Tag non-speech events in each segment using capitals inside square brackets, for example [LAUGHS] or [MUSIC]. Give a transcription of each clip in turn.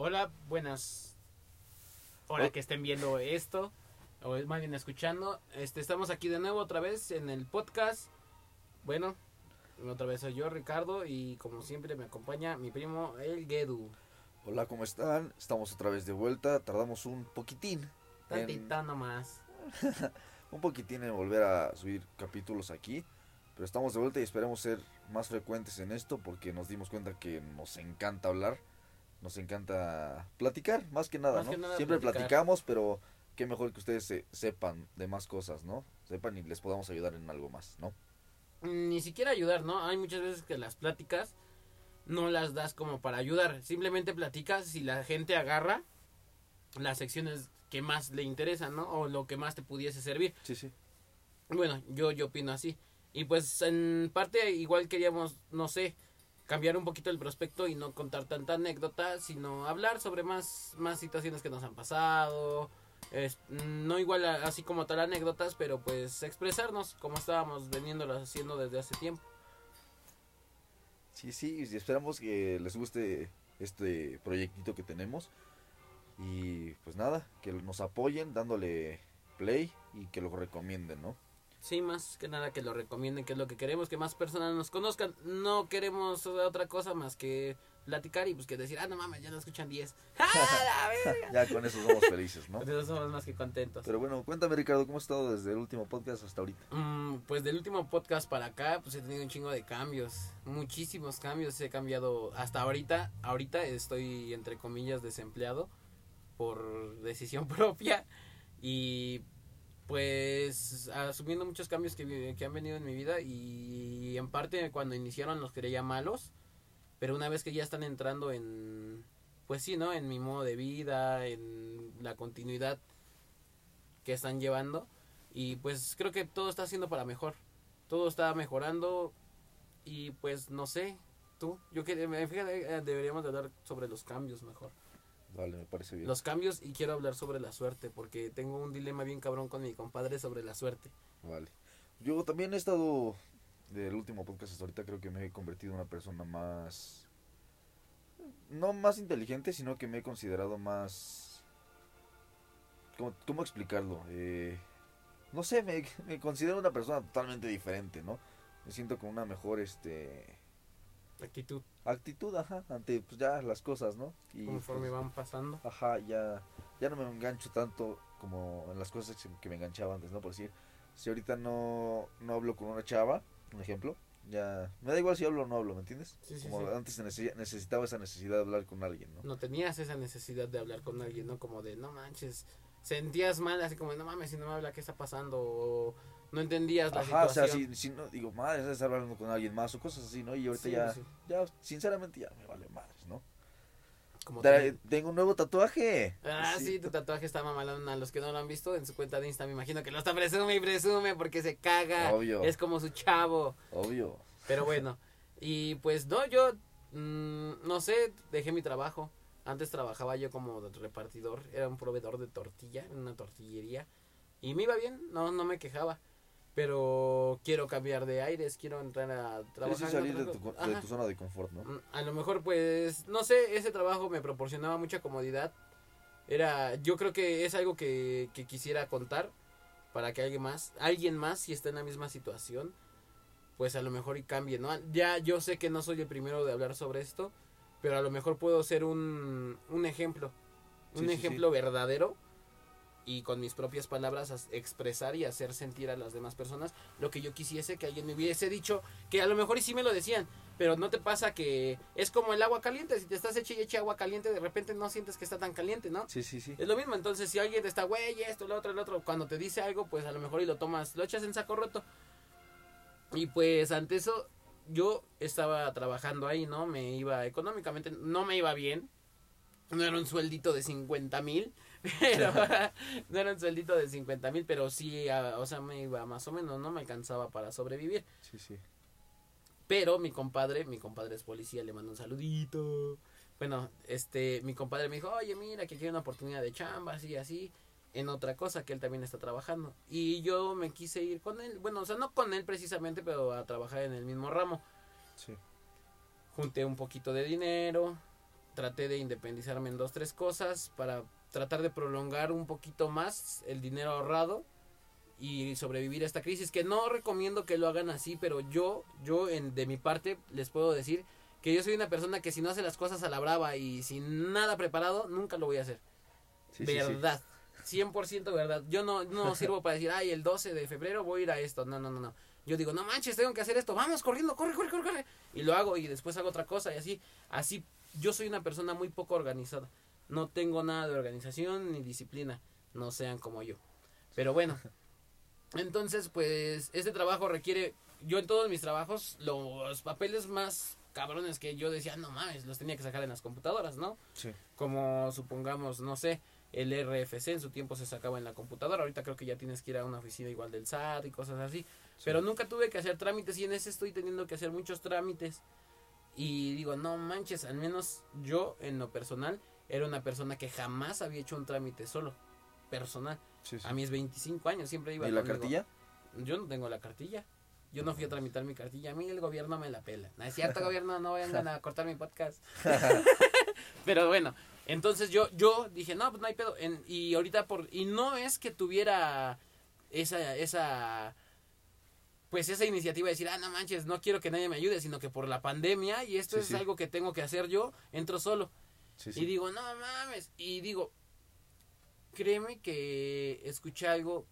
Hola, buenas. Hola que estén viendo esto, o más bien escuchando. Este, estamos aquí de nuevo otra vez en el podcast. Bueno, otra vez soy yo, Ricardo, y como siempre me acompaña mi primo, el Gedu. Hola, ¿cómo están? Estamos otra vez de vuelta. Tardamos un poquitín. en- Tantita nomás. [LAUGHS] un poquitín en volver a subir capítulos aquí. Pero estamos de vuelta y esperemos ser más frecuentes en esto porque nos dimos cuenta que nos encanta hablar. Nos encanta platicar, más que nada, Más ¿no? que nada Siempre platicar. platicamos, pero qué mejor que ustedes se- sepan de más cosas, ¿no? Sepan y les podamos ayudar en algo más, ¿no? Mm, Ni siquiera ayudar, ¿no? Hay muchas veces que las pláticas no las das como para ayudar. Simplemente platicas y la gente agarra las secciones que más le interesan, ¿no? O lo que más te pudiese servir. Sí, sí. Bueno, yo, yo opino así. Y pues en parte igual queríamos, no sé, cambiar un poquito el prospecto y no contar tanta anécdota, sino hablar sobre más, más situaciones que nos han pasado. Es- no igual así como tal anécdotas, pero pues expresarnos como estábamos veniéndolo haciendo desde hace tiempo. Sí, sí, y esperamos que les guste este proyectito que tenemos. Y pues nada, que nos apoyen dándole play y que lo recomienden, ¿no? Sí, más que nada que lo recomienden, que es lo que queremos, que más personas nos conozcan. No queremos otra cosa más que platicar y pues que decir, ah, no mames, ya nos escuchan 10. [LAUGHS] ¡Ah! Ya con eso somos felices, ¿no? Por eso somos más que contentos. Pero bueno, cuéntame Ricardo, ¿cómo has estado desde el último podcast hasta ahorita? Mm, pues del último podcast para acá, pues he tenido un chingo de cambios. Muchísimos cambios. He cambiado hasta ahorita. Ahorita estoy, entre comillas, desempleado por decisión [LAUGHS] propia. Y pues asumiendo muchos cambios que, que han venido en mi vida. Y en parte cuando iniciaron los creía malos. Pero una vez que ya están entrando en, pues sí, ¿no? En mi modo de vida, en la continuidad que están llevando. Y pues creo que todo está haciendo para mejor. Todo está mejorando. Y pues no sé, tú, yo que fíjate, eh, deberíamos de hablar sobre los cambios mejor. Vale, me parece bien. Los cambios y quiero hablar sobre la suerte, porque tengo un dilema bien cabrón con mi compadre sobre la suerte. Vale. Yo también he estado del último podcast hasta ahorita, creo que me he convertido en una persona más... No más inteligente, sino que me he considerado más... ¿Cómo, cómo explicarlo? Eh, no sé, me, me considero una persona totalmente diferente, ¿no? Me siento con una mejor este Actitud, actitud, ajá, ante pues ya las cosas, ¿no? Y conforme pues, van pasando. Ajá, ya, ya no me engancho tanto como en las cosas que- me enganchaba antes, ¿no? Por decir, si ahorita no, no hablo con una chava, un ejemplo, ya, me da igual si hablo o no hablo, ¿me entiendes? Sí, sí, como sí. antes necesi- necesitaba esa necesidad de hablar con alguien, ¿no? No tenías esa necesidad de hablar con alguien, ¿no? Como de, no manches, sentías mal, así como, no mames, si no me habla, ¿qué está pasando? O no entendías la Ajá, o sea, situación. si, si no, digo, madre, es estar hablando con alguien más o cosas así, ¿no? Y ahorita Sí, ya, pues sí. ya, sinceramente ya me vale madres, ¿no? Como tengo un nuevo tatuaje. Ah, sí, tu tatuaje está mamalón. A los que no lo han visto en su cuenta de Insta, me imagino que lo está presume y presume porque se caga. Obvio. Es como su chavo. Obvio. Pero bueno. y pues no, yo mm, no sé, dejé mi trabajo. Antes trabajaba yo como repartidor, era un proveedor de tortilla en una tortillería. Y me iba bien, no, no me quejaba. Pero quiero cambiar de aires, quiero entrar a trabajar. sí, salir de tu, de zona de confort, ¿no? Mm, A lo mejor, pues, no sé, ese trabajo me proporcionaba mucha comodidad. Era, yo creo que es algo que, que quisiera contar para que alguien más, alguien más, si está en la misma situación, pues a lo mejor y cambie, ¿no? Ya yo sé que no soy el primero de hablar sobre esto, pero a lo mejor puedo ser un, un ejemplo, un Sí, sí, ejemplo verdadero y con mis propias palabras as- expresar y hacer sentir a las demás personas lo que yo quisiese que alguien me hubiese dicho, que a lo mejor y sí me lo decían, pero no te pasa que es como el agua caliente, si te estás hecha y agua caliente, de repente no sientes que está tan caliente, ¿no? Sí, sí, sí. Es lo mismo, entonces si alguien te está, güey, esto, lo otro, lo otro, cuando te dice algo, pues a lo mejor y lo tomas, lo echas en saco roto. Y pues ante eso, yo estaba trabajando ahí, ¿no? Me iba económicamente, no me iba bien. No era un sueldito de 50 mil, pero [LAUGHS] no era un sueldito de 50 mil, pero sí, o sea, me iba más o menos, no me alcanzaba para sobrevivir. Sí, sí. Pero mi compadre, mi compadre es policía, le mando un saludito. Bueno, este, mi compadre me dijo, oye, mira, que quiero una oportunidad de chamba, así, así, en otra cosa que él también está trabajando. Y yo me quise ir con él, bueno, o sea, no con él precisamente, pero a trabajar en el mismo ramo. Sí. Junté un poquito de dinero, traté de independizarme en dos, tres cosas para tratar de prolongar un poquito más el dinero ahorrado y sobrevivir a esta crisis que no recomiendo que lo hagan así pero yo yo en de mi parte les puedo decir que yo soy una persona que si no hace las cosas a la brava y sin nada preparado nunca lo voy a hacer. Sí, sí, sí. verdad. 100% verdad. Yo no no [LAUGHS] sirvo para decir ay el 12 de febrero voy a ir a esto no no no no. Yo digo no manches tengo que hacer esto. Vamos corriendo corre corre corre corre y lo hago y después hago otra cosa y así así. Yo soy una persona muy poco organizada no tengo nada de organización ni disciplina no sean como yo pero bueno [LAUGHS] entonces, pues, este trabajo requiere, yo en todos mis trabajos, los papeles más cabrones que yo decía, no mames, los tenía que sacar en las computadoras, ¿no? Sí. Como supongamos, no sé, el RFC en su tiempo se sacaba en la computadora, ahorita creo que ya tienes que ir a una oficina igual del SAT y cosas así, pero nunca tuve que hacer trámites y en ese estoy teniendo que hacer muchos trámites. Y digo, no manches, al menos yo en lo personal era una persona que jamás había hecho un trámite solo, personal. Sí, sí. A mis 25 años siempre iba ¿Y la conmigo. cartilla? Yo no tengo la cartilla. Yo no fui a tramitar mi cartilla. A mí el gobierno me la pela. No es cierto, gobierno, no vayan a cortar mi podcast. [LAUGHS] Pero bueno, entonces yo yo dije, no, pues no hay pedo. En- y ahorita por... Y no es que tuviera esa... esa pues esa iniciativa de decir, ah, no manches, no quiero que nadie me ayude, sino que por la pandemia y esto Sí, es sí. algo que tengo que hacer yo, entro solo. Sí, Y digo, no mames. Y digo, créeme que escuché algo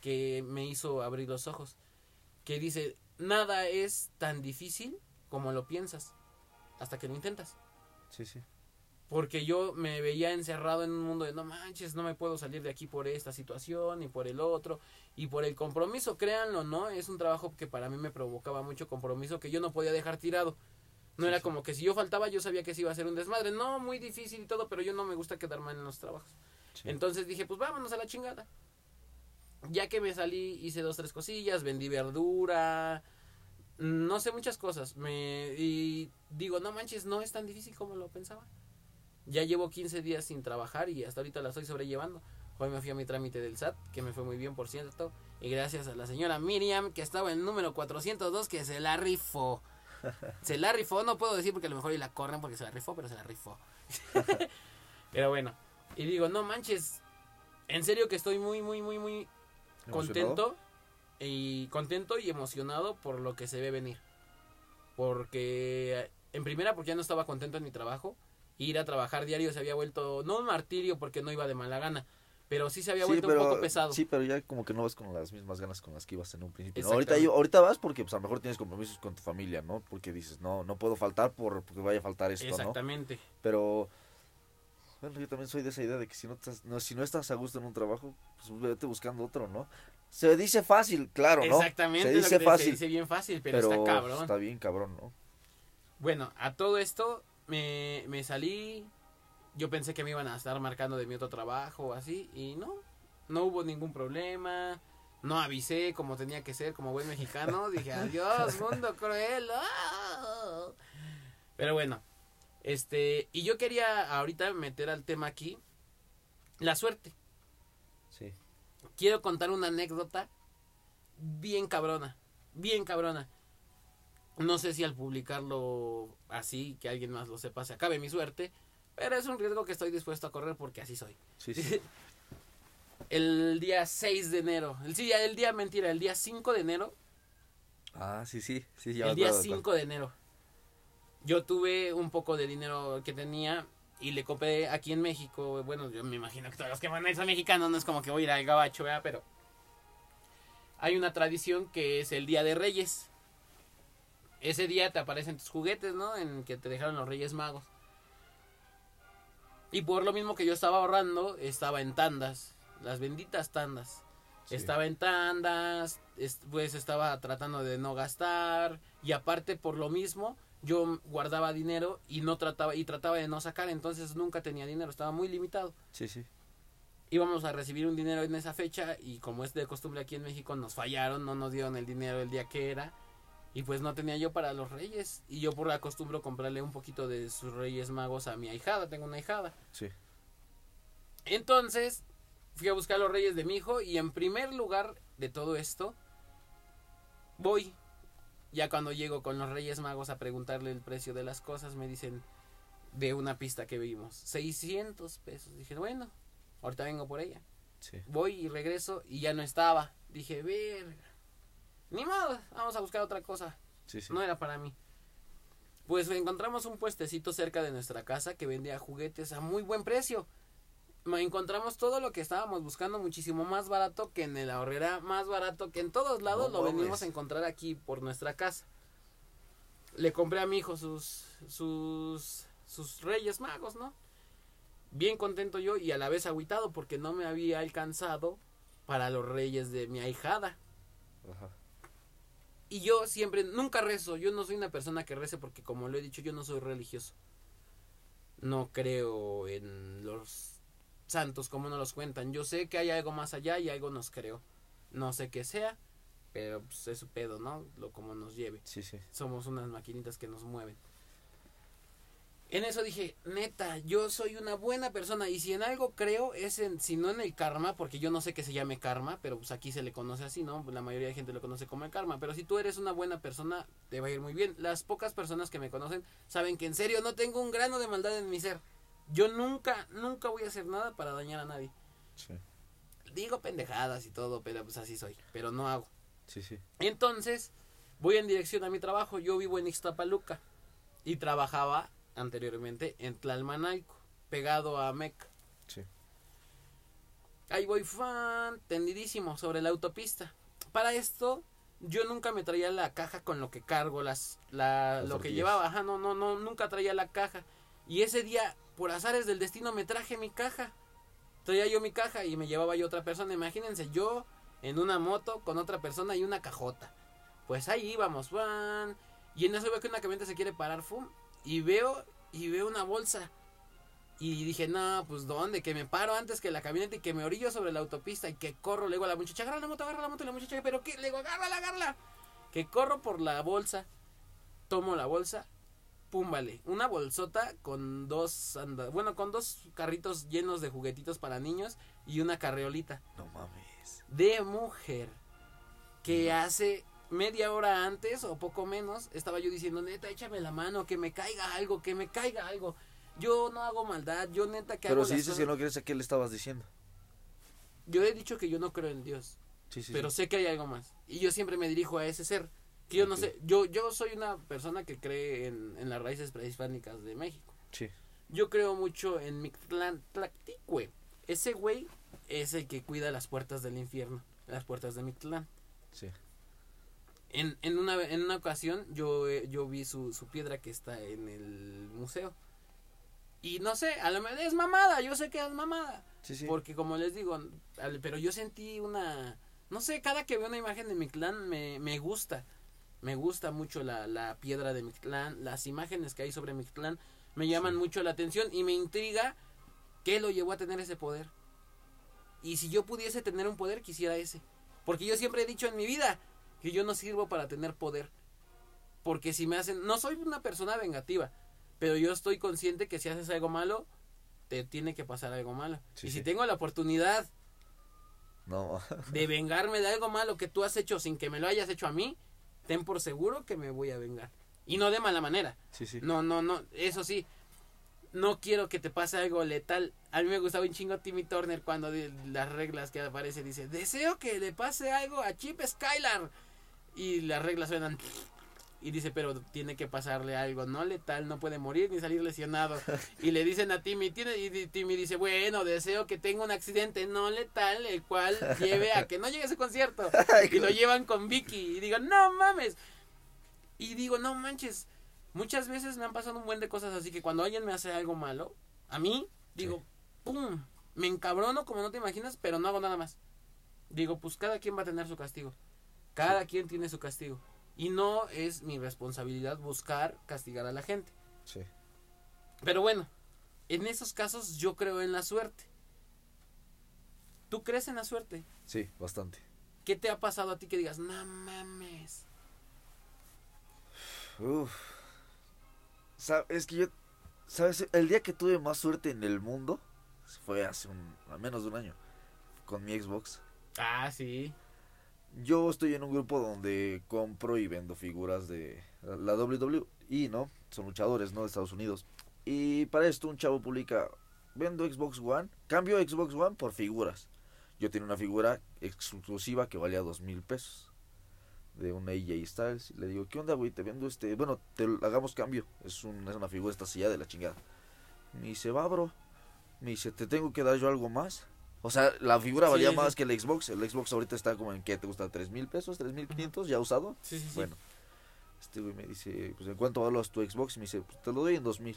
que me hizo abrir los ojos. Que dice, nada es tan difícil como lo piensas hasta que lo intentas. Sí, sí. Porque yo me veía encerrado en un mundo de no manches, no me puedo salir de aquí por esta situación y por el otro y por el compromiso, créanlo, ¿no? Es un trabajo que para mí me provocaba mucho compromiso que yo no podía dejar tirado. No era como que si yo faltaba yo sabía que se iba a hacer un desmadre. No, muy difícil y todo, pero yo no me gusta quedar mal en los trabajos. Sí. Entonces dije, pues vámonos a la chingada. Ya que me salí, hice dos, tres cosillas, vendí verdura, no sé muchas cosas. Me, y digo, no manches, no es tan difícil como lo pensaba. Ya llevo 15 días sin trabajar y hasta ahorita la estoy sobrellevando. Hoy me fui a mi trámite del SAT, que me fue muy bien, por cierto. Y gracias a la señora Miriam, que estaba en el número 402, que se la rifó. Se la rifó, no puedo decir porque a lo mejor y la corren porque se la rifó, pero se la rifó. [LAUGHS] pero bueno, y digo, no manches, en serio que estoy muy, muy, muy, muy contento y contento y emocionado por lo que se ve venir. Porque en primera porque ya no estaba contento en mi trabajo, ir a trabajar diario se había vuelto no un martirio porque no iba de mala gana, pero sí se había Sí, vuelto pero, un poco pesado. Sí, pero ya como que no vas con las mismas ganas con las que ibas en un principio. ¿no? Ahorita, ahorita vas porque pues, a lo mejor tienes compromisos con tu familia, ¿no? Porque dices, no, no puedo faltar por, porque vaya a faltar esto, ¿no? Exactamente. Pero, bueno, yo también soy de esa idea de que si no, estás, no, si no estás a gusto en un trabajo, pues vete buscando otro, ¿no? Se dice fácil, claro, ¿no? Exactamente, Se lo dice que te- fácil, se dice bien fácil, pero, pero, está cabrón. está bien cabrón, ¿no? Bueno, a todo esto me, me salí. Yo pensé que me iban a estar marcando de mi otro trabajo o así. Y no, no hubo ningún problema. No avisé como tenía que ser, como buen mexicano. [LAUGHS] Dije, adiós, mundo cruel. ¡ah! Pero bueno, este. Y yo quería ahorita meter al tema aquí la suerte. Sí. Quiero contar una anécdota bien cabrona. Bien cabrona. No sé si al publicarlo así, que alguien más lo sepa, se acabe mi suerte. Pero es un riesgo que estoy dispuesto a correr porque así soy. Sí, sí. [LAUGHS] El día 6 de enero. El, sí, el día, mentira, el día 5 de enero. Ah, sí, sí. sí ya el día acuerdo de cuál. 5 de enero. Yo tuve un poco de dinero que tenía y le compré aquí en México. Bueno, yo me imagino que todos los que van a ir son mexicanos, no es como que voy a ir al gabacho, ¿verdad? Pero hay una tradición que es el Día de Reyes. Ese día te aparecen tus juguetes, ¿no? En que te dejaron los Reyes Magos. Y por lo mismo que yo estaba ahorrando, estaba en tandas, las benditas tandas. Sí. Estaba en tandas, es- pues estaba tratando de no gastar y aparte por lo mismo yo guardaba dinero y no trataba y trataba de no sacar, entonces nunca tenía dinero, estaba muy limitado. Sí, sí. Íbamos a recibir un dinero en esa fecha y como es de costumbre aquí en México nos fallaron, no nos dieron el dinero el día que era y pues no tenía yo para los reyes y yo por la costumbre comprarle un poquito de sus reyes magos a mi ahijada, tengo una ahijada. Sí. Entonces, fui a buscar los reyes de mi hijo y en primer lugar de todo esto, voy. Ya cuando llego con los reyes magos a preguntarle el precio de las cosas, me dicen, de una pista que vimos. 600 pesos. Dije, bueno, ahorita vengo por ella. Sí. Voy y regreso y ya no estaba. Dije, verga. Ni modo, vamos a buscar otra cosa. Sí, sí. No era para mí. Pues encontramos un puestecito cerca de nuestra casa que vendía juguetes a muy buen precio. Encontramos todo lo que estábamos buscando muchísimo más barato que en el ahorrera, más barato que en todos lados No lo venimos a encontrar aquí por nuestra casa. Le compré a mi hijo sus sus sus Reyes Magos, ¿no? Bien contento yo y a la vez agüitado porque no me había alcanzado para los Reyes de mi ahijada. Ajá. Y yo siempre, nunca rezo, yo no soy una persona que rece porque como lo he dicho, yo no soy religioso. No creo en los santos como nos los cuentan. Yo sé que hay algo más allá y algo nos creo. No sé qué sea, pero pues, es su pedo, ¿no? Lo como nos lleve. Sí, sí. Somos unas maquinitas que nos mueven. En eso dije, neta, yo soy una buena persona y si en algo creo es en, si no en el karma, porque yo no sé que se llame karma, pero pues aquí se le conoce así, ¿no? La mayoría de gente lo conoce como el karma, pero si tú eres una buena persona, te va a ir muy bien. Las pocas personas que me conocen saben que en serio no tengo un grano de maldad en mi ser. Yo nunca, nunca voy a hacer nada para dañar a nadie. Sí. Digo pendejadas y todo, pero pues así soy, pero no hago. Sí, sí. Entonces, voy en dirección a mi trabajo. Yo vivo en Ixtapaluca y trabajaba anteriormente en Tlalmanalco, pegado a Meca. Sí. Ahí voy fan, tendidísimo sobre la autopista. Para esto, yo nunca me traía la caja con lo que cargo, las, la, Las lo que llevaba. Ajá, no, no, no, nunca traía la caja. Y ese día, por azares del destino, me traje mi caja. Traía yo mi caja y me llevaba yo otra persona. Imagínense, yo en una moto con otra persona y una cajota. Pues ahí íbamos, van. Y en eso veo que una camioneta se quiere parar, fum. Y veo, y veo una bolsa. Y dije, no, pues ¿dónde? Que me paro antes que la camioneta y que me orillo sobre la autopista y que corro. Le digo a la muchacha, agarra la moto, agarra la moto. Y la muchacha, ¿pero qué? Le digo, agárrala, agárrala. Que corro por la bolsa. Tomo la bolsa. Pum, vale. Una bolsota con dos, anda, bueno, con dos carritos llenos de juguetitos para niños y una carreolita No mames. de mujer que hace media hora antes o poco menos estaba yo diciendo neta échame la mano que me caiga algo que me caiga algo yo no hago maldad yo neta que Pero hago si dices cosas- que no crees a qué le estabas diciendo. yo he dicho que yo no creo en Dios Sí, sí. pero sí. sé que hay algo más y yo siempre me dirijo a ese ser que yo no sé yo yo soy una persona que cree en, en las raíces prehispánicas de México Sí. yo creo mucho en Mictlán Tlacticue ese güey es el que cuida las puertas del infierno las puertas de Mictlán Sí. En, en, una, en una ocasión yo, eh, yo vi su, su piedra que está en el museo. Y no sé, a lo mejor es mamada, yo sé que es mamada. Sí, sí. Porque como les digo, pero yo sentí una... No sé, cada que veo una imagen de Mictlán me, me gusta. Me gusta mucho la, la piedra de Mictlán, las imágenes que hay sobre Mictlán me llaman Sí. mucho la atención y me intriga qué lo llevó a tener ese poder. Y si yo pudiese tener un poder, quisiera ese. Porque yo siempre he dicho en mi vida que yo no sirvo para tener poder. Porque si me hacen... No soy una persona vengativa, pero yo estoy consciente que si haces algo malo, te tiene que pasar algo malo. Sí, y si sí. tengo la oportunidad No. de vengarme de algo malo que tú has hecho sin que me lo hayas hecho a mí, ten por seguro que me voy a vengar. Y no de mala manera. sí, sí. No, no, no, eso sí. No quiero que te pase algo letal. A mí me gustaba un chingo Timmy Turner cuando de las reglas que aparece dice, deseo que le pase algo a Chip Skylar. Y las reglas suenan... Y dice, pero tiene que pasarle algo, no letal, no puede morir ni salir lesionado. Y le dicen a Timmy, tiene, y Timmy dice, bueno, deseo que tenga un accidente no letal, el cual lleve a que no llegue a ese concierto. [LAUGHS] Y lo llevan con Vicky. Y digo, no mames. Y digo, no manches. Muchas veces me han pasado un buen de cosas así que cuando alguien me hace algo malo, a mí, digo, Sí. pum, me encabrono como no te imaginas, pero no hago nada más. Digo, pues cada quien va a tener su castigo. Cada quien tiene su castigo. Y no es mi responsabilidad buscar castigar a la gente. Sí. Pero bueno, en esos casos yo creo en la suerte. ¿Tú crees en la suerte? Sí, bastante. ¿Qué te ha pasado a ti que digas, no mames? Uf. Es que yo, ¿sabes? El día que tuve más suerte en el mundo fue hace un, a menos de un año, con mi Xbox. Ah, sí. Yo estoy en un grupo donde compro y vendo figuras de la WWE, ¿no? Son luchadores, ¿no? De Estados Unidos. Y para esto un chavo publica, vendo Xbox One, cambio Xbox One por figuras. Yo tenía una figura exclusiva que valía dos mil pesos de un AJ Styles. Y le digo, ¿qué onda, güey? Te vendo este. Bueno, te hagamos cambio. Es, es una figura esta silla de la chingada. Me dice, va, bro. Me dice, ¿te tengo que dar yo algo más? O sea, la figura Sí, valía sí. más que el Xbox. El Xbox ahorita está como en, ¿qué te gusta? ¿Tres mil pesos? ¿Tres mil quinientos? ¿Ya usado? Sí, sí, sí. Bueno, este güey me dice, pues, ¿en cuánto valoras tu Xbox? Y me dice, pues, te lo doy en dos mil.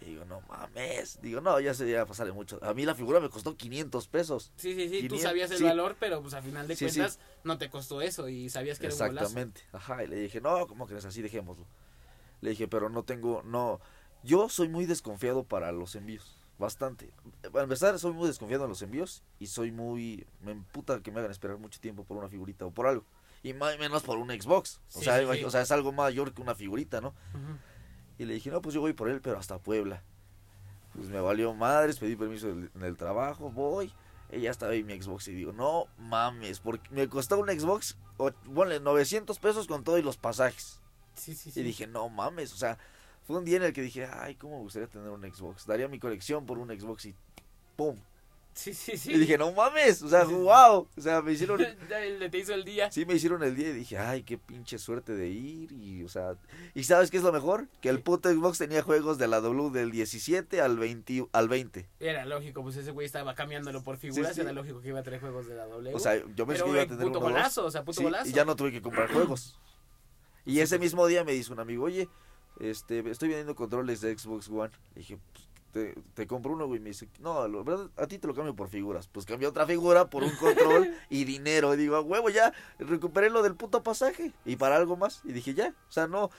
Y digo, no mames. Digo, no, ya se ya pasarle mucho. A mí la figura me costó 500 pesos. Sí, sí, sí, tú 500, sabías el sí. valor, pero pues a final de Sí, sí. cuentas no te costó eso y sabías que era un golazo. Exactamente. Ajá, y le dije, no, ¿cómo crees? Así dejémoslo. Le dije, pero no tengo, no. Yo soy muy desconfiado para los envíos. Bastante. Para empezar, soy muy desconfiado en los envíos y soy muy. Me emputa que me hagan esperar mucho tiempo por una figurita o por algo. Y más menos por un Xbox. O, Sí, sea, sí, o sea, es algo mayor que una figurita, ¿no? Y le dije, no, pues yo voy por él, pero hasta Puebla. Pues me valió madres, pedí permiso del- en el trabajo, voy. Ella estaba ahí mi Xbox y digo, no mames, porque me costó un Xbox, o, ponle 900 pesos con todo y los pasajes. Sí, sí, sí. Y dije, no mames, o sea, fue un día en el que dije, ay, cómo me gustaría tener un Xbox. Daría mi colección por un Xbox y pum. Sí, sí, sí. Y dije, no mames, o sea, wow. O sea, me hicieron, [LAUGHS] le te hizo el día. sí me hicieron el día y dije, ay, qué pinche suerte de ir. Y, o sea, ¿y sabes qué es lo mejor? Que el puto Xbox tenía juegos de la W del 17 al 20. Al 20. Era lógico, pues ese güey estaba cambiándolo por figuras, sí. era lógico que iba a traer juegos de la W. O sea, yo pero que iba a tener puto uno golazo, o sea, puto Sí, golazo. y ya no tuve que comprar juegos. [CLEARS THROAT] Y ese pues. mismo día me dice un amigo, oye, este, estoy vendiendo controles de Xbox One. Dije, pues, te, te compro uno, güey. Me dice, no, verdad, a ti te lo cambio por figuras. Pues cambié otra figura por un control [LAUGHS] y dinero. Y digo, a huevo, ya, recuperé lo del puto pasaje. Y para algo más. Y dije, ya, o sea, no,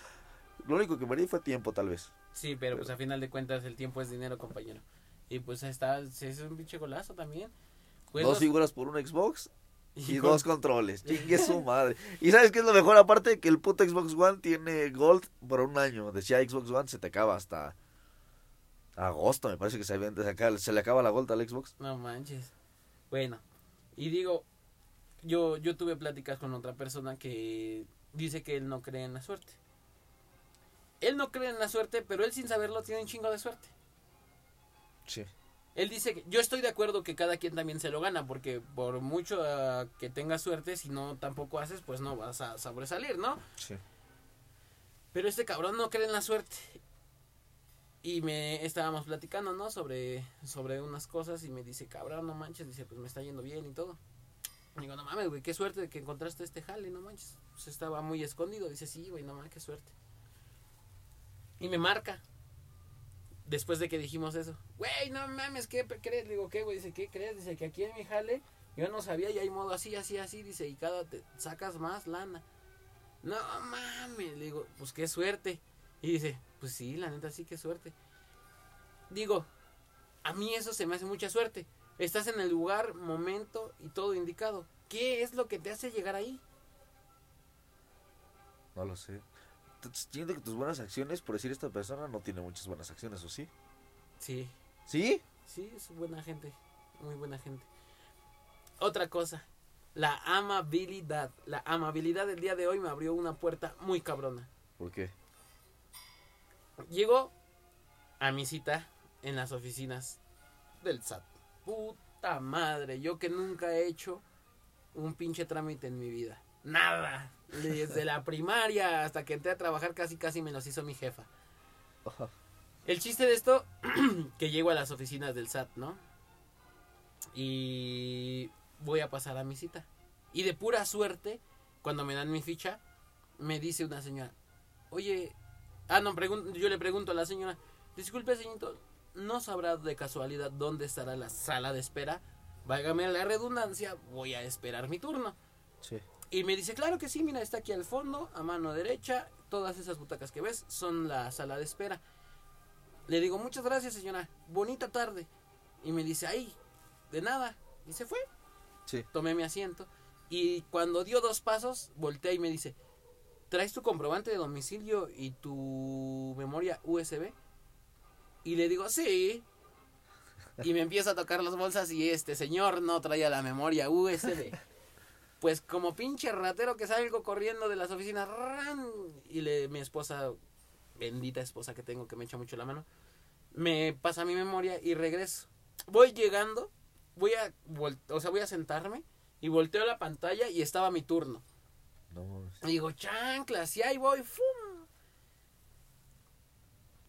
lo único que perdí fue tiempo, tal vez. Sí, pero pues a final de cuentas el tiempo es dinero, compañero. Y pues está, es un pinche golazo también. Dos figuras por un Xbox y, con- dos controles. Chingue su [LAUGHS] madre. Y sabes qué es lo mejor, aparte que el puto Xbox One tiene Gold por un año. Decía Xbox One se te acaba hasta agosto, me parece que se, se le acaba la Gold al Xbox. No manches. Bueno, y digo, yo, yo tuve pláticas con otra persona que dice que él no cree en la suerte. Él no cree en la suerte, pero él sin saberlo tiene un chingo de suerte. Sí. Él dice que yo estoy de acuerdo que cada quien también se lo gana, porque por mucho ah, que tengas suerte, si no tampoco haces, pues no vas a sobresalir, ¿no? Sí. Pero este cabrón no cree en la suerte. Y me estábamos platicando, ¿no? Sobre, sobre unas cosas y me dice, cabrón, no manches, dice, pues me está yendo bien y todo. Y digo, no mames, güey, qué suerte de que encontraste este jale, no manches. Pues estaba muy escondido. Dice, sí, güey, no mames, qué suerte. Y me marca. Después de que dijimos eso. Güey, no mames, ¿qué crees? Le digo, ¿qué, güey? Dice, ¿qué crees? Dice que aquí en mi jale yo no sabía y hay modo así, así, así. Dice, y cada te sacas más lana. No mames, le digo, pues qué suerte. Y dice, pues sí, la neta sí, qué suerte. Digo, a mí eso se me hace mucha suerte. Estás en el lugar, momento y todo indicado. ¿Qué es lo que te hace llegar ahí? No lo sé. Siento que tus buenas acciones, por decir esta persona, no tiene muchas buenas acciones, ¿o sí? Sí, ¿Sí? sí, es buena gente, muy buena gente. Otra cosa, la amabilidad. La amabilidad del día de hoy me abrió una puerta muy cabrona. ¿Por qué? Llego a mi cita en las oficinas del SAT. Puta madre, yo que nunca he hecho un pinche trámite en mi vida. Nada. Desde la primaria hasta que entré a trabajar casi casi me los hizo mi jefa. El chiste de esto, [CLEARS THROAT] que llego a las oficinas del SAT, ¿no? Y voy a pasar a mi cita. Y de pura suerte, cuando me dan mi ficha, me dice una señora, oye, ah, no, yo le pregunto a la señora, disculpe, señorito, ¿no sabrá de casualidad dónde estará la sala de espera? Vágame la redundancia, voy a esperar mi turno. Sí. Y me dice, claro que sí, mira, está aquí al fondo, a mano derecha, todas esas butacas que ves son la sala de espera. Le digo, muchas gracias, señora, bonita tarde. Y me dice, ahí, de nada. Y se fue. Sí. Tomé mi asiento. Y cuando dio dos pasos, volteé y me dice, ¿traes tu comprobante de domicilio y tu memoria USB? Y le digo, sí. Y me empieza a tocar las bolsas y este señor no traía la memoria USB. Pues como pinche ratero que salgo corriendo de las oficinas ¡ran! y le, mi esposa bendita esposa que tengo que me echa mucho la mano, me pasa mi memoria y regreso. Voy llegando, voy a, o sea, voy a sentarme y volteo la pantalla y estaba mi turno. No, Y digo, chanclas, y ahí voy, ¡fum!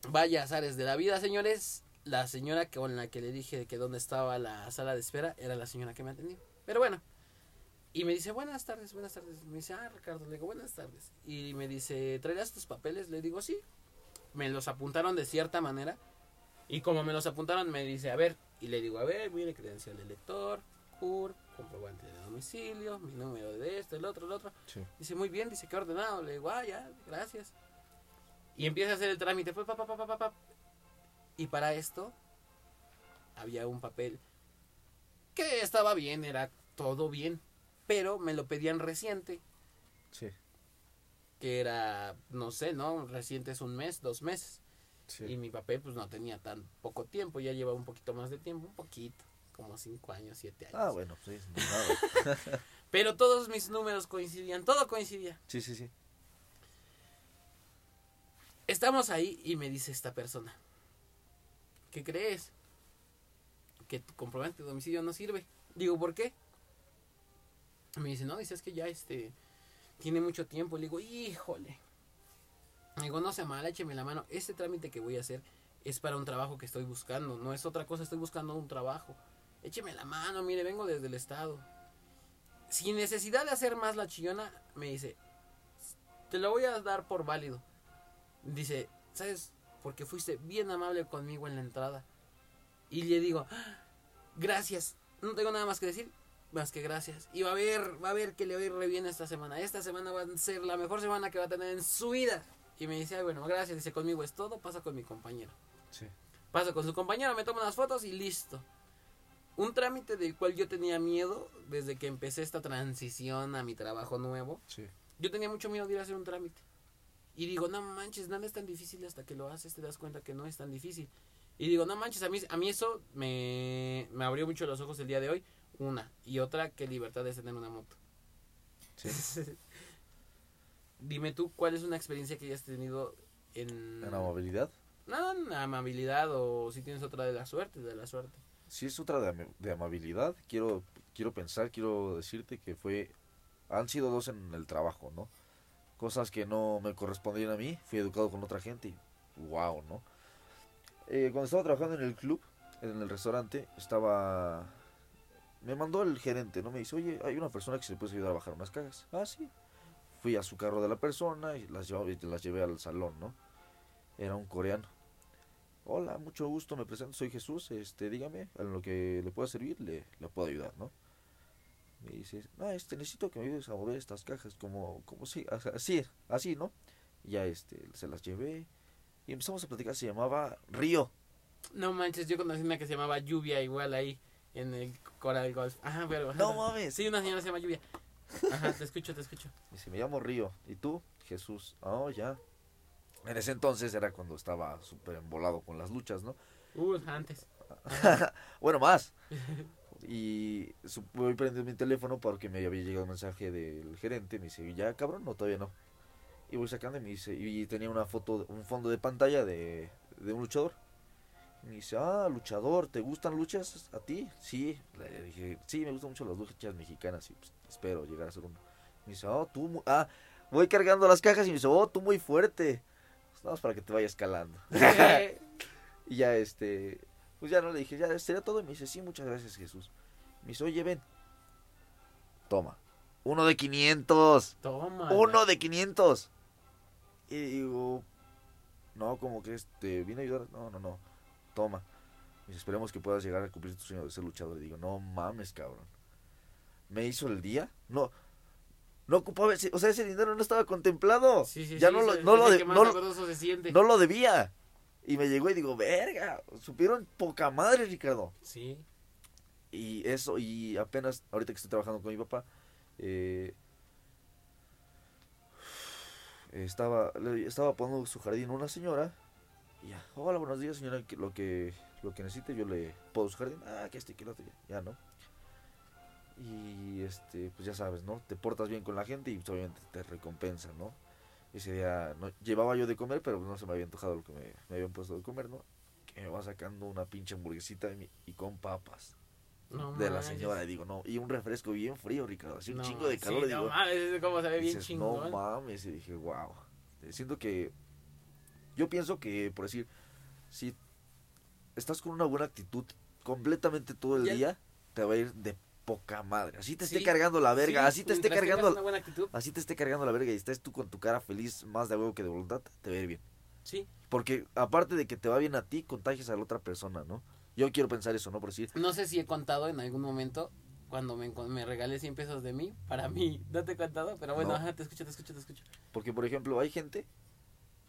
Vaya azares de la vida, señores. La señora con la que le dije que dónde estaba la sala de espera era la señora que me atendió. Pero bueno. Y me dice, buenas tardes, buenas tardes. Me dice, ah, Ricardo, le digo, buenas tardes. Y me dice, ¿traerás tus papeles? Le digo, sí. Me los apuntaron de cierta manera. Y como me los apuntaron, me dice, a ver. Y le digo, a ver, mire, credencial de lector, CUR, comprobante de domicilio, mi número de esto, el otro, el otro. sí. Dice, muy bien, dice que ordenado. Le digo, ah, ya, gracias. Y empieza a hacer el trámite. pa, pa, pa, pa, pa, pa, pa. Y para esto había un papel que estaba bien, era todo bien. Pero me lo pedían reciente, Sí, que era, no sé, ¿no? Reciente es un mes, dos meses. sí. Y mi papel pues no tenía tan poco tiempo, ya llevaba un poquito más de tiempo, un poquito, como cinco años, siete años. Ah, bueno, sí, no, nada. [LAUGHS] Pero todos mis números coincidían, todo coincidía. sí, sí, sí. Estamos ahí y me dice esta persona, ¿qué crees? Que tu comprobante de domicilio no sirve. Digo, ¿por qué? Me dice, no, dice, es que ya este, tiene mucho tiempo. Le digo, híjole. Le digo, no sea mal, écheme la mano. Este trámite que voy a hacer es para un trabajo que estoy buscando. No es otra cosa, estoy buscando un trabajo. Écheme la mano, mire, vengo desde el estado. Sin necesidad de hacer más la chillona, me dice, te lo voy a dar por válido. Dice, ¿sabes? Porque fuiste bien amable conmigo en la entrada. Y le digo, "Ah, gracias. No tengo nada más que decir, más que gracias. Y va a ver, va a ver que le va a ir re bien esta semana. Esta semana va a ser la mejor semana que va a tener en su vida. Y me dice, "Ay, bueno, gracias. Dice, conmigo es todo, pasa con mi compañero. Sí. Pasa con su compañero, me toma unas fotos y listo. Un trámite del cual yo tenía miedo desde que empecé esta transición a mi trabajo nuevo. Sí. Yo tenía mucho miedo de ir a hacer un trámite. Y digo, no manches, nada es tan difícil hasta que lo haces, te das cuenta que no es tan difícil. Y digo, no manches, a mí, a mí eso me, me abrió mucho los ojos el día de hoy. Una. Y otra, que libertad es tener una moto. Sí. [LAUGHS] Dime tú, ¿cuál es una experiencia que hayas tenido en... En amabilidad. No, en amabilidad o si tienes otra de la suerte, de la suerte. Si es otra de, am- de amabilidad, quiero, quiero pensar, quiero decirte que fue, han sido dos en el trabajo, ¿no? Cosas que no me correspondían a mí, fui educado con otra gente y wow, ¿no? Eh, cuando estaba trabajando en el club, en el restaurante, estaba, me mandó el gerente, ¿no? Me dice, oye, hay una persona que se le puede ayudar a bajar unas cajas. Ah, sí. Fui a su carro de la persona y las, llevaba- y las llevé al salón, ¿no? Era un coreano. Hola, mucho gusto, me presento, soy Jesús, este, dígame, en lo que le pueda servir, le, le puedo ayudar, ¿no? Me dice, ah, este, necesito que me ayudes a mover estas cajas, como, como sea, así, así, ¿no? Y ya, este, se las llevé y empezamos a platicar, se llamaba Río. No manches, yo conocí una que se llamaba Lluvia igual ahí en el Coral Golf. Ajá, pero... No mames. Sí, una señora se llama Lluvia. Ajá, te escucho, te escucho. [LAUGHS] Dice, me llamo Río, ¿y tú? Jesús. Oh, ya. En ese entonces era cuando estaba súper embolado con las luchas, ¿no? Uh, antes. [LAUGHS] bueno, más. Y voy prendiendo mi teléfono porque me había llegado un mensaje del gerente. Me dice, ¿ya cabrón? No, todavía no. Y voy sacando y me dice, y tenía una foto, un fondo de pantalla de, de un luchador. Y me dice, ah, luchador, ¿te gustan luchas a ti? Sí. Le dije, sí, me gustan mucho las luchas mexicanas y pues, espero llegar a ser uno. Me dice, oh, tú, ah, voy cargando las cajas y me dice, oh, tú muy fuerte. Pues, nada más para que te vaya escalando. [LAUGHS] Y ya este, pues ya no le dije, ya sería todo. Y me dice, sí, muchas gracias Jesús. Me dice, oye, ven. Toma. Uno de 500. Toma. Uno de 500. Y digo, no, como que este, vine a ayudar. No, no, no. Toma. Dice, esperemos que puedas llegar a cumplir tu sueño de ser luchador. Y digo, no mames, cabrón. Me hizo el día. No. No ocupaba ese, o sea, ese dinero no estaba contemplado. Sí, sí, ya sí, no lo, no, lo de- no lo- no lo debía. Y me llegó y digo, verga, supieron poca madre, Ricardo. Sí. Y eso, y apenas, ahorita que estoy trabajando con mi papá, eh, estaba, estaba poniendo su jardín una señora. Y ya, hola, buenos días, señora, lo que, lo que necesite yo le puedo su jardín. Ah, que este, que el otro, ya, ya, ¿no? Y este, pues ya sabes, ¿no? Te portas bien con la gente y pues, obviamente te recompensa, ¿no? Ese día no, llevaba yo de comer, pero no se me había antojado lo que me, me habían puesto de comer, ¿no? Que me va sacando una pinche hamburguesita y, mi- y con papas No de la señora. Y digo, no, y un refresco bien frío, Ricardo. Así un No, chingo de sí, calor. no digo, mames, cómo se ve bien dices, no chingón. mames. Y dije, wow. Siento que. Yo pienso que, por decir, si estás con una buena actitud completamente todo el Ya- día, te va a ir de poca madre. Así te esté Sí, cargando la verga, Sí, así te esté cargando. una buena actitud, Así te esté cargando la verga y estés tú con tu cara feliz más de huevo que de voluntad, te va a ir bien. sí. Porque aparte de que te va bien a ti, contagias a la otra persona, ¿no? Yo quiero pensar eso, ¿no? Por decir, No sé si he contado en algún momento cuando me, me regalé 100 pesos de mí, para mí, no te he contado, pero bueno, No. ajá, te escucho, te escucho, te escucho. porque por ejemplo, hay gente,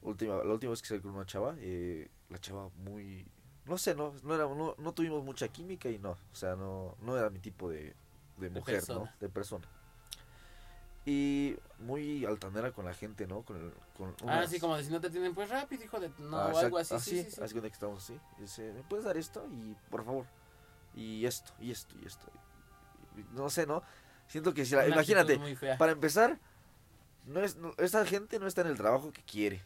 última, la última vez que salí con una chava, eh, la chava muy, no sé, no, no era, no, no tuvimos mucha química y no, o sea, no, no era mi tipo de, de mujer, ¿no? persona. De persona. Y muy altanera con la gente, ¿no? Con, el- con Ah, unas- sí, como de si no te tienen, pues rápido, hijo de... No, Ah, o algo así, así, sí, sí, sí. cuenta que estamos así. y Dice, ¿me puedes dar esto? Y por favor. Y esto, y esto, y esto. Y- no sé, ¿no? Siento que si la, Una imagínate, para empezar, no es, no- esa gente no está en el trabajo que quiere.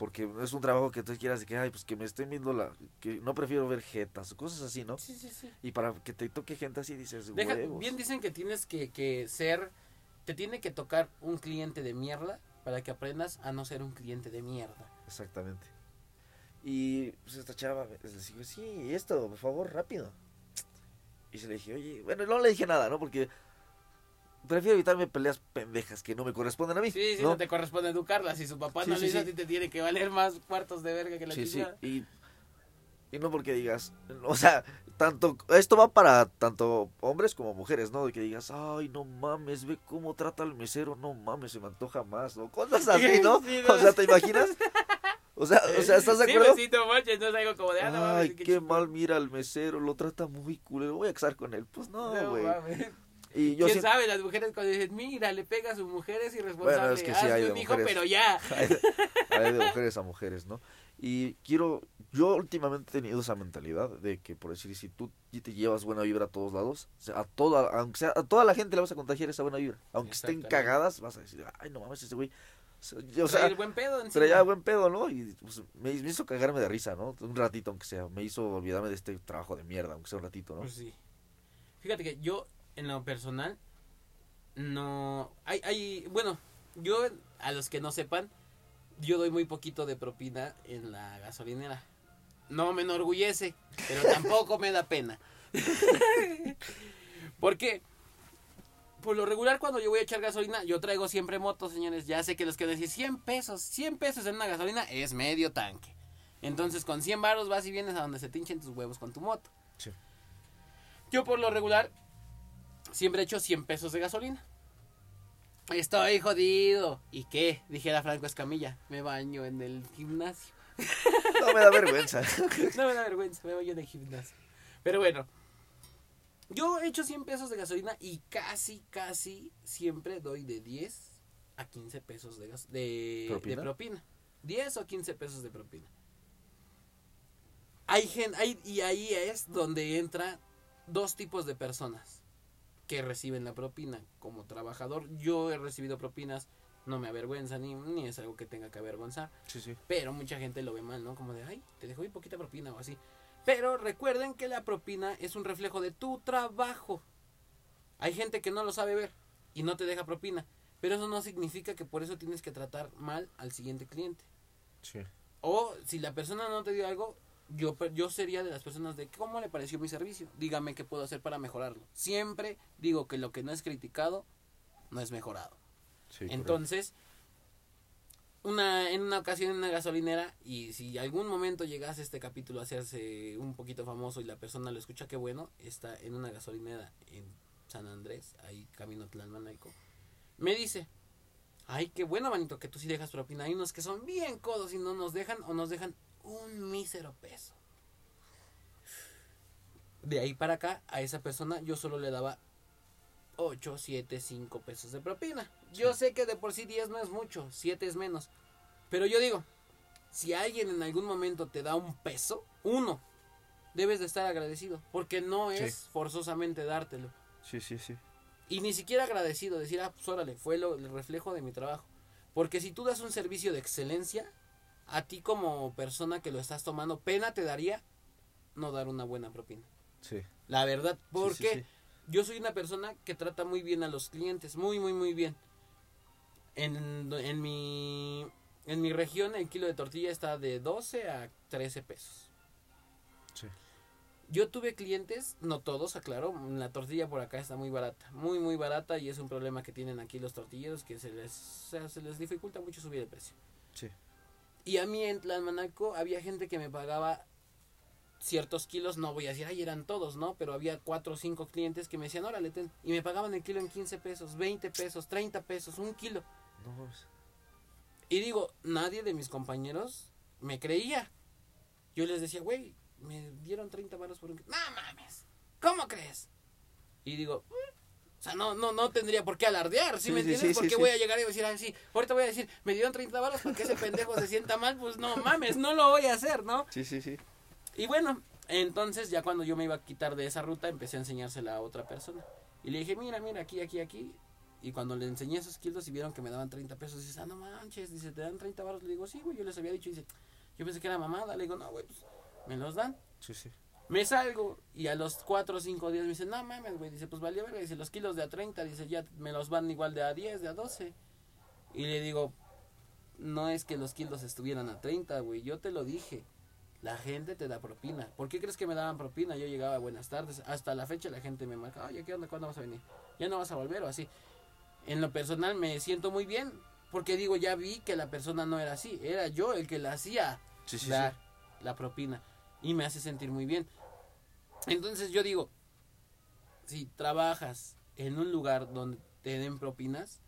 Porque no es un trabajo que tú quieras de que, ay, pues que me estén viendo la. que no prefiero ver jetas, o cosas así, ¿no? Sí, sí, sí. Y para que te toque gente así dices, Deja- bien dicen que tienes que, que ser, te tiene que tocar un cliente de mierda para que aprendas a no ser un cliente de mierda. Exactamente. Y pues esta chava les dijo, sí, esto, por favor, rápido. Y se le dije, oye, bueno, no le dije nada, ¿no? Porque prefiero evitarme peleas pendejas que no me corresponden a mí. Sí, sí, ¿no? no, te corresponde educarla. Si su papá Sí, no sí, lo hizo, sí. a ti te tiene que valer más cuartos de verga que la Sí, sí, y, y no porque digas, o sea, tanto, esto va para tanto hombres como mujeres, ¿no? De que digas, ay, no mames, ve cómo trata al mesero, no mames, se me antoja más, ¿no? Cosas así, ¿no? Sí, no. O sea, ¿te imaginas? O sea, o sea, ¿estás de Sí, acuerdo? besito, manches, no es algo como de, ah, no Ay, qué, chingón. mal mira al mesero, lo trata muy culero, voy a casar con él. Pues no, No, güey. mames. Y yo ¿Quién sabe? Las mujeres cuando dicen, mira, le pega a su mujer, es irresponsable. Bueno, es que sí hay de un hijo, mujeres. pero ya. [LAUGHS] hay, hay de mujeres a mujeres, ¿no? Y quiero, yo últimamente he tenido esa mentalidad de que, por decir, si tú te llevas buena vibra a todos lados, o sea, a toda, aunque sea, a toda la gente le vas a contagiar esa buena vibra. Aunque estén cagadas, vas a decir, ay, no mames, ese güey. O sea, Trae el buen pedo encima. traía buen pedo, ¿no? Y pues, me, me hizo cagarme de risa, ¿no? Un ratito, aunque sea. Me hizo olvidarme de este trabajo de mierda, aunque sea un ratito, ¿no? Pues sí. Fíjate que yo, en lo personal, no. Hay, hay. Bueno, yo, a los que no sepan, yo doy muy poquito de propina en la gasolinera. No me enorgullece, pero [LAUGHS] tampoco me da pena. [LAUGHS] Porque, por lo regular, cuando yo voy a echar gasolina, yo traigo siempre motos, señores. Ya sé que los que decir 100 pesos, 100 pesos en una gasolina es medio tanque. Entonces, con 100 baros vas y vienes a donde se te hinchen tus huevos con tu moto. Sí. Yo, por lo regular, siempre echo 100 pesos de gasolina. Estoy jodido. ¿Y qué? Dijera Franco Escamilla. Me baño en el gimnasio. No me da vergüenza. [LAUGHS] No me da vergüenza, me baño en el gimnasio. Pero bueno. Yo echo 100 pesos de gasolina y casi, casi siempre doy de 10 a 15 pesos de, gas- de, ¿Propina? de propina. 10 o 15 pesos de propina. Hay gente, hay, y ahí es donde entra dos tipos de personas que reciben la propina. Como trabajador, yo he recibido propinas, no me avergüenza ni, ni es algo que tenga que avergonzar. Sí, sí. Pero mucha gente lo ve mal, ¿no? Como de, ay, te dejó bien poquita propina o así. Pero recuerden que la propina es un reflejo de tu trabajo. Hay gente que no lo sabe ver y no te deja propina. Pero eso no significa que por eso tienes que tratar mal al siguiente cliente. Sí. O si la persona no te dio algo, yo, yo sería de las personas de cómo le pareció mi servicio. Dígame qué puedo hacer para mejorarlo. Siempre digo que lo que no es criticado no es mejorado. sí Entonces, una, en una ocasión en una gasolinera, y si algún momento llegase este capítulo a hacerse un poquito famoso y la persona lo escucha, qué bueno, está en una gasolinera en San Andrés, ahí camino Tlalmanalco, me dice, ay, qué bueno, manito, que tú sí dejas propina. Hay unos que son bien codos y no nos dejan o nos dejan un mísero peso. De ahí para acá, a esa persona yo solo le daba 8, 7, 5 pesos de propina. Yo sé que de por sí 10 no es mucho, 7 es menos. Pero yo digo, si alguien en algún momento te da un peso, uno, debes de estar agradecido. Porque no es Sí. forzosamente dártelo. Sí, sí, sí. Y ni siquiera agradecido, decir, ah, pues órale, fue lo, el reflejo de mi trabajo. Porque si tú das un servicio de excelencia, a ti como persona que lo estás tomando, pena te daría no dar una buena propina. Sí. La verdad, porque sí, sí. yo soy una persona que trata muy bien a los clientes, muy, muy, muy bien. En, en, mi, en mi región el kilo de tortilla está de 12 a 13 pesos. Sí. Yo tuve clientes, no todos, aclaro, la tortilla por acá está muy barata, muy muy barata y es un problema que tienen aquí los tortilleros que se les, se les dificulta mucho subir el precio. Sí. Y a mí en Tlalmanaco había gente que me pagaba ciertos kilos, no voy a decir, ay, eran todos, ¿no? Pero había cuatro o cinco clientes que me decían, órale, ten, y me pagaban el kilo en 15 pesos, 20 pesos, 30 pesos, un kilo. No. Y digo, nadie de mis compañeros me creía. Yo les decía, güey, me dieron 30 varos por un kilo. No mames, ¿cómo crees? Y digo, "Mm". O sea, no, no, no tendría por qué alardear, ¿sí, Sí, me entiendes? sí, Porque voy a llegar y decir, ah, sí, ahorita voy a decir, me dieron 30 varos para que ese pendejo se sienta mal, pues no mames, no lo voy a hacer, ¿no? Sí, sí, sí. Y bueno, entonces ya cuando yo me iba a quitar de esa ruta, empecé a enseñársela a otra persona. Y le dije, mira, mira, aquí, aquí, aquí. Y cuando le enseñé esos kilos y vieron que me daban 30 pesos, dices, ah, no manches, dice, ¿te dan 30 baros? Le digo, sí, güey, yo les había dicho. Dice, yo pensé que era mamada. Le digo, no, güey, pues me los dan. Sí, sí. Me salgo y a los 4 o 5 días me dice, no mames, güey. Dice, pues valió verga. Dice, los kilos de a 30, dice, ya me los van igual de a 10, de a 12. Y le digo, no es que los kilos estuvieran a 30, güey. Yo te lo dije. La gente te da propina. ¿Por qué crees que me daban propina? Yo llegaba, buenas tardes. Hasta la fecha la gente me marca, oye, ¿qué onda? ¿Cuándo vas a venir? ¿Ya no vas a volver o así? En lo personal me siento muy bien. Porque digo, ya vi que la persona no era así. Era yo el que la hacía Sí, sí, dar la propina. Y me hace sentir muy bien. Entonces yo digo, si trabajas en un lugar donde te den propinas,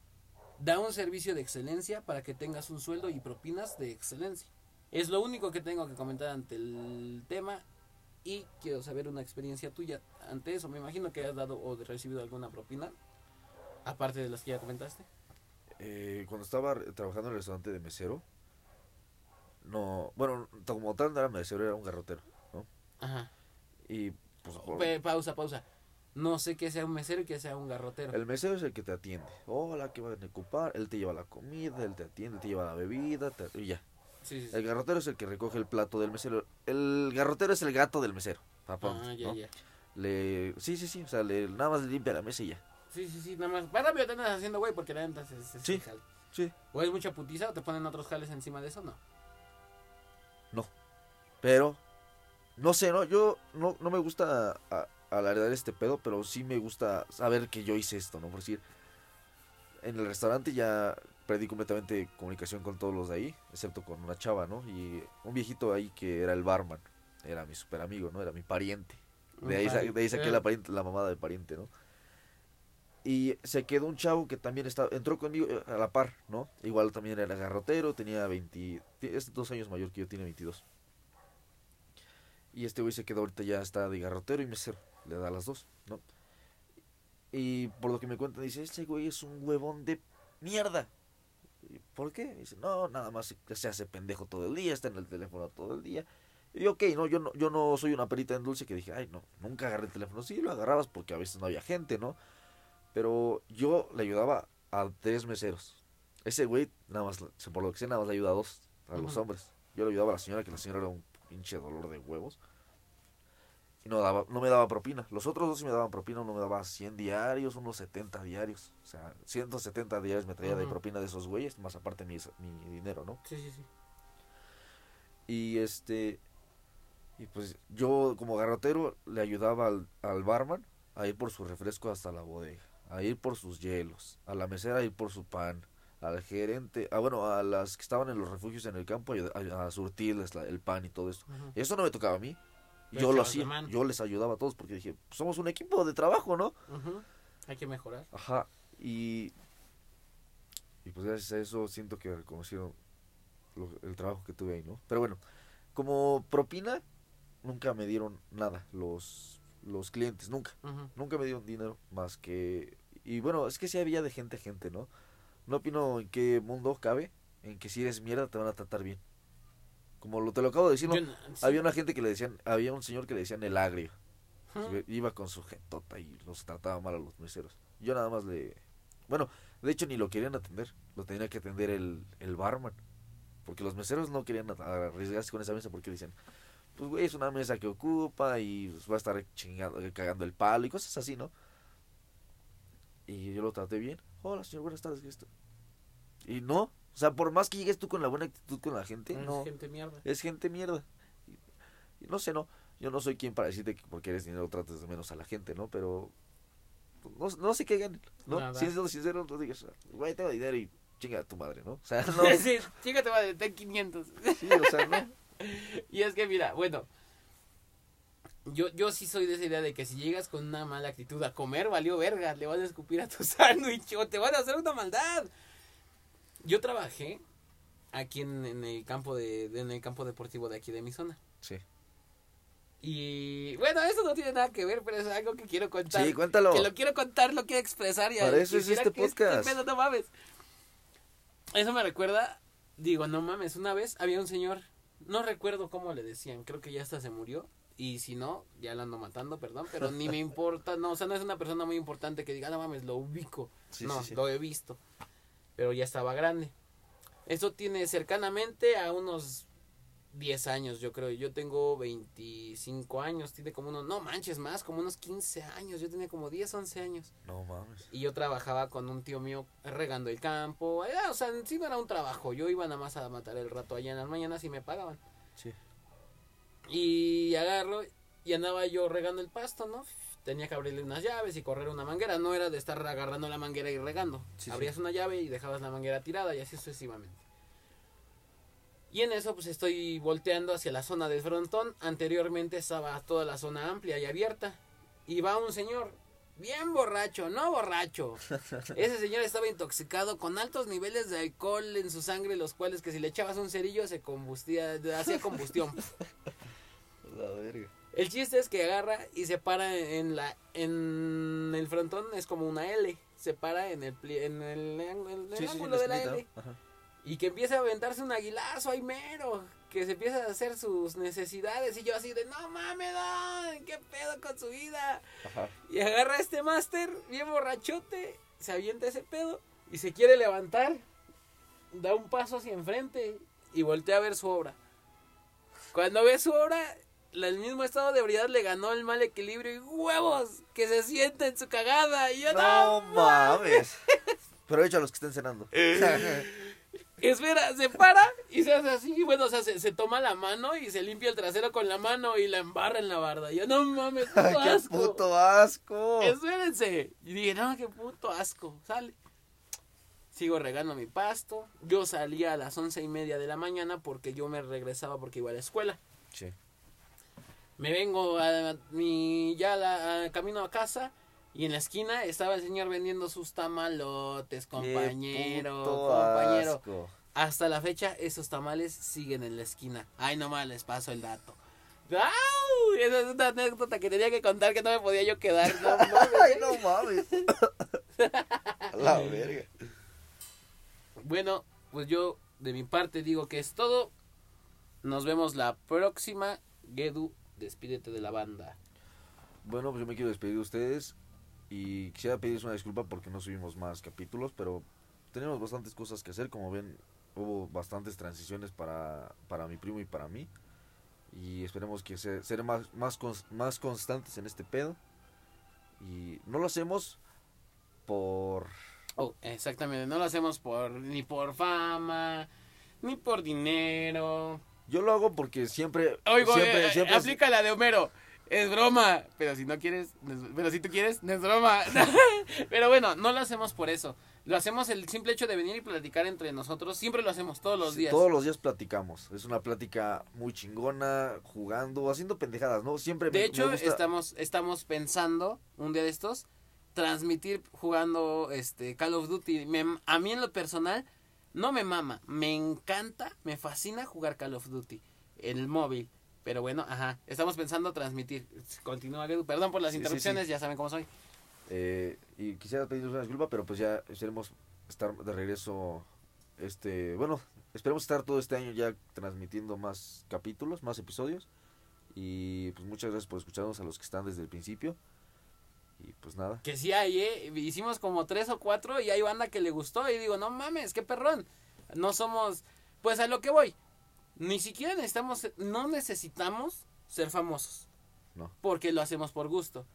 da un servicio de excelencia para que tengas un sueldo y propinas de excelencia. Es lo único que tengo que comentar ante el tema y quiero saber una experiencia tuya ante eso. Me imagino que has dado o recibido alguna propina, aparte de las que ya comentaste. Eh, cuando estaba trabajando en el restaurante de mesero, no, bueno, como tal no era mesero, era un garrotero, ¿no? Ajá. Y pues por- Pe- pausa, pausa. No sé que sea un mesero y que sea un garrotero. el mesero es el que te atiende. Hola, ¿qué van a ocupar? Él te lleva la comida, él te atiende, te lleva la bebida, te- y ya. Sí, sí, sí. El garrotero es el que recoge el plato del mesero. El garrotero es el gato del mesero. pa' pronto, Ah, ya, ¿no? ya. Le, sí, sí, sí, o sea, le, nada más le limpia la mesa y ya. Sí, sí, sí, nada más. Va rápido te andas haciendo, güey, porque la neta es, es- Sí. Sí. O es mucha putiza o te ponen otros jales encima de eso, no. Pero, no sé, ¿no? Yo no, no me gusta alardear este pedo, pero sí me gusta saber que yo hice esto, ¿no? Por decir, en el restaurante ya perdí completamente comunicación con todos los de ahí, excepto con una chava, ¿no? Y un viejito ahí que era el barman, era mi super amigo, ¿no? Era mi pariente. De ahí, de ahí saqué la, pariente, la mamada de pariente, ¿no? Y se quedó un chavo que también estaba, entró conmigo eh, a la par, ¿no? Igual también era garrotero, tenía 20, es dos años mayor que yo, tiene 22. Y este güey se quedó ahorita ya está de garrotero y mesero, le da las dos, ¿no? Y por lo que me cuentan, dice, este güey es un huevón de mierda. ¿Y ¿Por qué? Dice, no, nada más se hace pendejo todo el día, está en el teléfono todo el día. Y ok, no, yo no, yo no soy una perita en dulce que dije, ay, no, nunca agarré el teléfono. Sí, lo agarrabas porque a veces no había gente, ¿no? Pero yo le ayudaba a tres meseros. Ese güey, nada más, por lo que sé, nada más le ayuda a dos, a los Ujú. hombres. Yo le ayudaba a la señora, que la señora era un pinche dolor de huevos. Y no, daba, no me daba propina. Los otros dos sí me daban propina, uno me daba 100 diarios, unos 70 diarios. O sea, 170 diarios me traía de propina de esos güeyes, más aparte mi, mi dinero, ¿no? Sí, sí, sí. Y este. Y pues yo, como garrotero, le ayudaba al, al barman a ir por su refresco hasta la bodega, a ir por sus hielos, a la mesera a ir por su pan, al gerente, ah, bueno, a las que estaban en los refugios en el campo, a, a surtirles la- el pan y todo eso. Eso no me tocaba a mí. Le Yo lo hacía, yo les ayudaba a todos porque dije, "Pues somos un equipo de trabajo, ¿no? Ujú. Hay que mejorar. Ajá, y, y pues gracias a eso siento que reconocieron lo- el trabajo que tuve ahí, ¿no? Pero bueno, como propina, nunca me dieron nada los, los clientes, nunca, nunca me dieron dinero más que... Y bueno, es que sí había de gente a gente, ¿no? No opino en qué mundo cabe, en que si eres mierda te van a tratar bien. Como lo, te lo acabo de decir, ¿no? Yo no- sí. Había una gente que le decían, había un señor que le decían el agrio. Iba con su gentota y los trataba mal a los meseros. Yo nada más le... Bueno, de hecho ni lo querían atender, lo tenía que atender el, el barman. Porque los meseros no querían arriesgarse con esa mesa porque dicen, pues güey, es una mesa que ocupa y pues, va a estar chingando, cagando el palo y cosas así, ¿no? Y yo lo traté bien. Hola, señor, buenas tardes. ¿qué esto? Y no, o sea, por más que llegues tú con la buena actitud con la gente, Es no, gente mierda. es gente mierda. Y, y no sé, no, yo no soy quien para decirte que porque eres dinero trates de menos a la gente, ¿no? Pero no, no sé qué ganen, ¿no? Nada. Si es sincero, no digas, güey, tengo dinero y chinga a tu madre, ¿no? O sea, [LAUGHS] no, sí, chícate, madre, ten 500. sí, o sea, no. [LAUGHS] Y es que mira, bueno, yo, yo sí soy de esa idea de que si llegas con una mala actitud a comer, valió verga, le vas a escupir a tu [LAUGHS] sándwich o te van a hacer una maldad. Yo trabajé aquí en, en el campo de, en el campo deportivo de aquí de mi zona. Sí, Y bueno, eso no tiene nada que ver, pero es algo que quiero contar. sí cuéntalo. Que lo quiero contar, lo quiero expresar y Para eso es este podcast. pedo, no mames. Eso me recuerda, digo, no mames, una vez había un señor, no recuerdo cómo le decían, creo que ya hasta se murió. Y si no, ya lo ando matando, perdón, pero ni me [LAUGHS] importa, no, o sea, no es una persona muy importante que diga, no mames, lo ubico. Sí, no, sí, sí. lo he visto, pero ya estaba grande. Eso tiene cercanamente a unos 10 años, yo creo. Yo tengo 25 años, tiene como unos, no manches más, como unos 15 años. Yo tenía como 10, 11 años. No mames. Y yo trabajaba con un tío mío regando el campo. Era, o sea, sí no era un trabajo. Yo iba nada más a matar el rato allá en las mañanas y me pagaban. Sí. Y agarro y andaba yo regando el pasto, ¿no? Tenía que abrirle unas llaves y correr una manguera. No era de estar agarrando la manguera y regando. Sí, sí. Abrías una llave y dejabas la manguera tirada y así sucesivamente. Y en eso pues estoy volteando hacia la zona del frontón. Anteriormente estaba toda la zona amplia y abierta. Y va un señor bien borracho, no borracho. [LAUGHS] Ese señor estaba intoxicado con altos niveles de alcohol en su sangre, los cuales que si le echabas un cerillo se combustía, hacía combustión. [LAUGHS] La verga. El chiste es que agarra y se para en la en el frontón es como una L, se para en el pli- en el, en el Sí, sí, sí, ángulo de la L y que empieza a aventarse un aguilazo ahí mero, que se empieza a hacer sus necesidades y yo así de no mames, don, qué pedo con su vida. Ajá. Y agarra a este máster bien borrachote, se avienta ese pedo y se quiere levantar. Da un paso hacia enfrente y voltea a ver su obra. Cuando ve su obra, el mismo estado de ebriedad le ganó el mal equilibrio y huevos que se sienta en su cagada. Y yo No no, mames. Pero hecho a los que estén cenando. [LAUGHS] Espera, se para y se hace así. Bueno, o sea, se, se toma la mano y se limpia el trasero con la mano y la embarra en la barda. Y yo, no mames, [LAUGHS] puto ¡Qué asco. puto asco! Espérense. Y dije, no, qué puto asco. Sale. Sigo regando mi pasto. Yo salía a las once y media de la mañana porque yo me regresaba porque iba a la escuela. Sí. Me vengo a mi ya la- a camino a casa y en la esquina estaba el señor vendiendo sus tamalotes, compañero, compañero. asco. Hasta la fecha esos tamales siguen en la esquina. Ay, nomás les paso el dato. ¡Au! Esa es una anécdota que tenía que contar que no me podía yo quedar. [LAUGHS] No, mames. Ay, no mames. [LAUGHS] La verga. Bueno, pues yo de mi parte digo que es todo. Nos vemos la próxima. Gedu, despídete de la banda. Bueno, pues yo me quiero despedir de ustedes y quisiera pedirles una disculpa porque no subimos más capítulos, pero tenemos bastantes cosas que hacer, como ven, hubo bastantes transiciones para, para mi primo y para mí y esperemos que se, ser más, más, cons- más constantes en este pedo y no lo hacemos por... Oh, exactamente, no lo hacemos por ni por fama, ni por dinero. Yo lo hago porque siempre... Oigo, siempre, eh, siempre aplica la de Homero. Es broma, pero si no quieres, pero si tú quieres, no es broma. [LAUGHS] pero bueno, no lo hacemos por eso. Lo hacemos el simple hecho de venir y platicar entre nosotros. Siempre lo hacemos todos los Sí, días. Todos los días platicamos. Es una plática muy chingona, jugando, haciendo pendejadas, ¿no? Siempre me- De me hecho, gusta- estamos, estamos pensando un día de estos transmitir jugando este Call of Duty. Me- a mí en lo personal no me mama, me encanta, me fascina jugar Call of Duty, el móvil. Pero bueno, ajá, estamos pensando transmitir. Continúa. Perdón por las Sí, sí, interrupciones, ya saben cómo soy. Eh, y quisiera pedirles una disculpa, pero pues ya esperemos estar de regreso. Este, bueno, esperemos estar todo este año ya transmitiendo más capítulos, más episodios. Y pues muchas gracias por escucharnos a los que están desde el principio. Y pues nada. Que sí hay, ¿eh? Hicimos como tres o cuatro y hay banda que le gustó. Y digo, no mames, qué perrón. No somos. Pues a lo que voy. Ni siquiera necesitamos. No necesitamos ser famosos. No. Porque lo hacemos por gusto.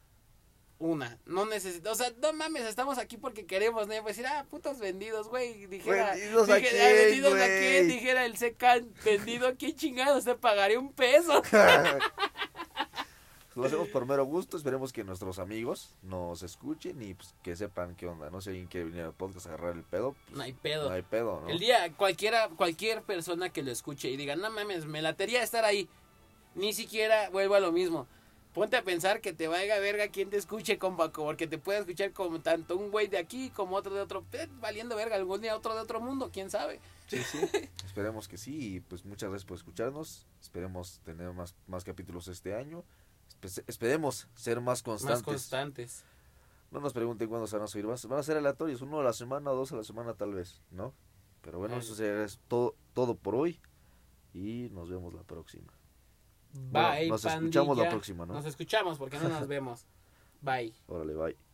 Una, no necesitamos, o sea, no mames, estamos aquí porque queremos, ¿no? Pues decir, ah, putos vendidos, güey, dijera, ¿Vendidos a dije- quién, ah, vendidos a quién, dijera el seca, vendido quién chingados, te pagaría un peso. [LAUGHS] [LAUGHS] Lo hacemos por mero gusto. Esperemos que nuestros amigos nos escuchen y pues, que sepan qué onda. No sé alguien quiere venir al podcast a agarrar el pedo. pues, No hay pedo. No hay pedo, ¿no? El día, cualquiera, cualquier persona que lo escuche y diga, no mames, me latería estar ahí, ni siquiera vuelvo a lo mismo. Ponte a pensar que te vaya verga quien te escuche, compa, porque te puede escuchar como tanto un güey de aquí como otro de otro, eh, valiendo verga, algún día otro de otro mundo, quién sabe. Sí, sí. [LAUGHS] Esperemos que sí. Y pues muchas gracias por escucharnos. Esperemos tener más, más capítulos este año. Espe- esperemos ser más constantes. Más constantes. No nos pregunten cuándo se van a subir. Van a ser aleatorios. Uno a la semana dos a la semana tal vez, ¿no? Pero bueno, Ay. eso será es todo, todo por hoy. Y nos vemos la próxima. Bye, nos escuchamos la próxima, ¿no? Nos escuchamos porque no nos [LAUGHS] vemos. Bye. Órale, bye.